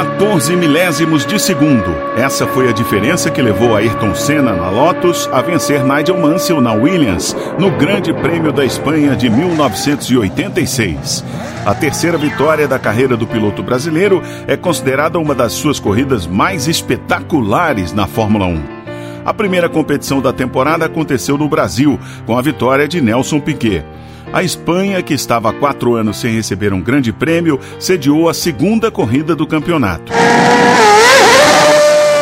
14 milésimos de segundo. Essa foi a diferença que levou Ayrton Senna na Lotus a vencer Nigel Mansell na Williams no Grande Prêmio da Espanha de 1986. A terceira vitória da carreira do piloto brasileiro é considerada uma das suas corridas mais espetaculares na Fórmula 1. A primeira competição da temporada aconteceu no Brasil, com a vitória de Nelson Piquet. A Espanha, que estava há quatro anos sem receber um grande prêmio, sediou a segunda corrida do campeonato.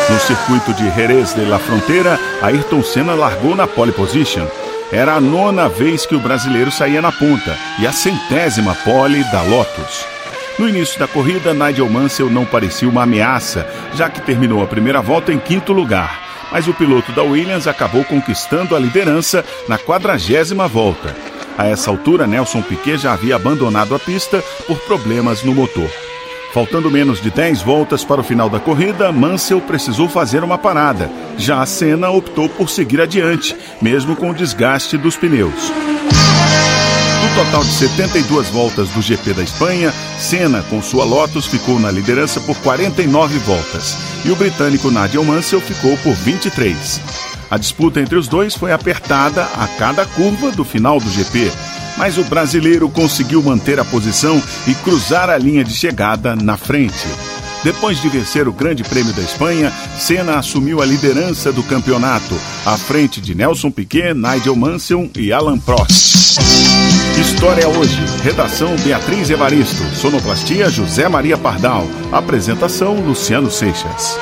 No circuito de Jerez de la Fronteira, Ayrton Senna largou na pole position. Era a nona vez que o brasileiro saía na ponta e a centésima pole da Lotus. No início da corrida, Nigel Mansell não parecia uma ameaça, já que terminou a primeira volta em quinto lugar. Mas o piloto da Williams acabou conquistando a liderança na quadragésima volta. A essa altura, Nelson Piquet já havia abandonado a pista por problemas no motor. Faltando menos de 10 voltas para o final da corrida, Mansell precisou fazer uma parada. Já a Senna optou por seguir adiante, mesmo com o desgaste dos pneus. Total de 72 voltas do GP da Espanha, Senna, com sua Lotus, ficou na liderança por 49 voltas e o britânico Nigel Mansell ficou por 23. A disputa entre os dois foi apertada a cada curva do final do GP, mas o brasileiro conseguiu manter a posição e cruzar a linha de chegada na frente. Depois de vencer o Grande Prêmio da Espanha, Senna assumiu a liderança do campeonato, à frente de Nelson Piquet, Nigel Mansell e Alan Prost. História hoje. Redação Beatriz Evaristo. Sonoplastia José Maria Pardal. Apresentação Luciano Seixas.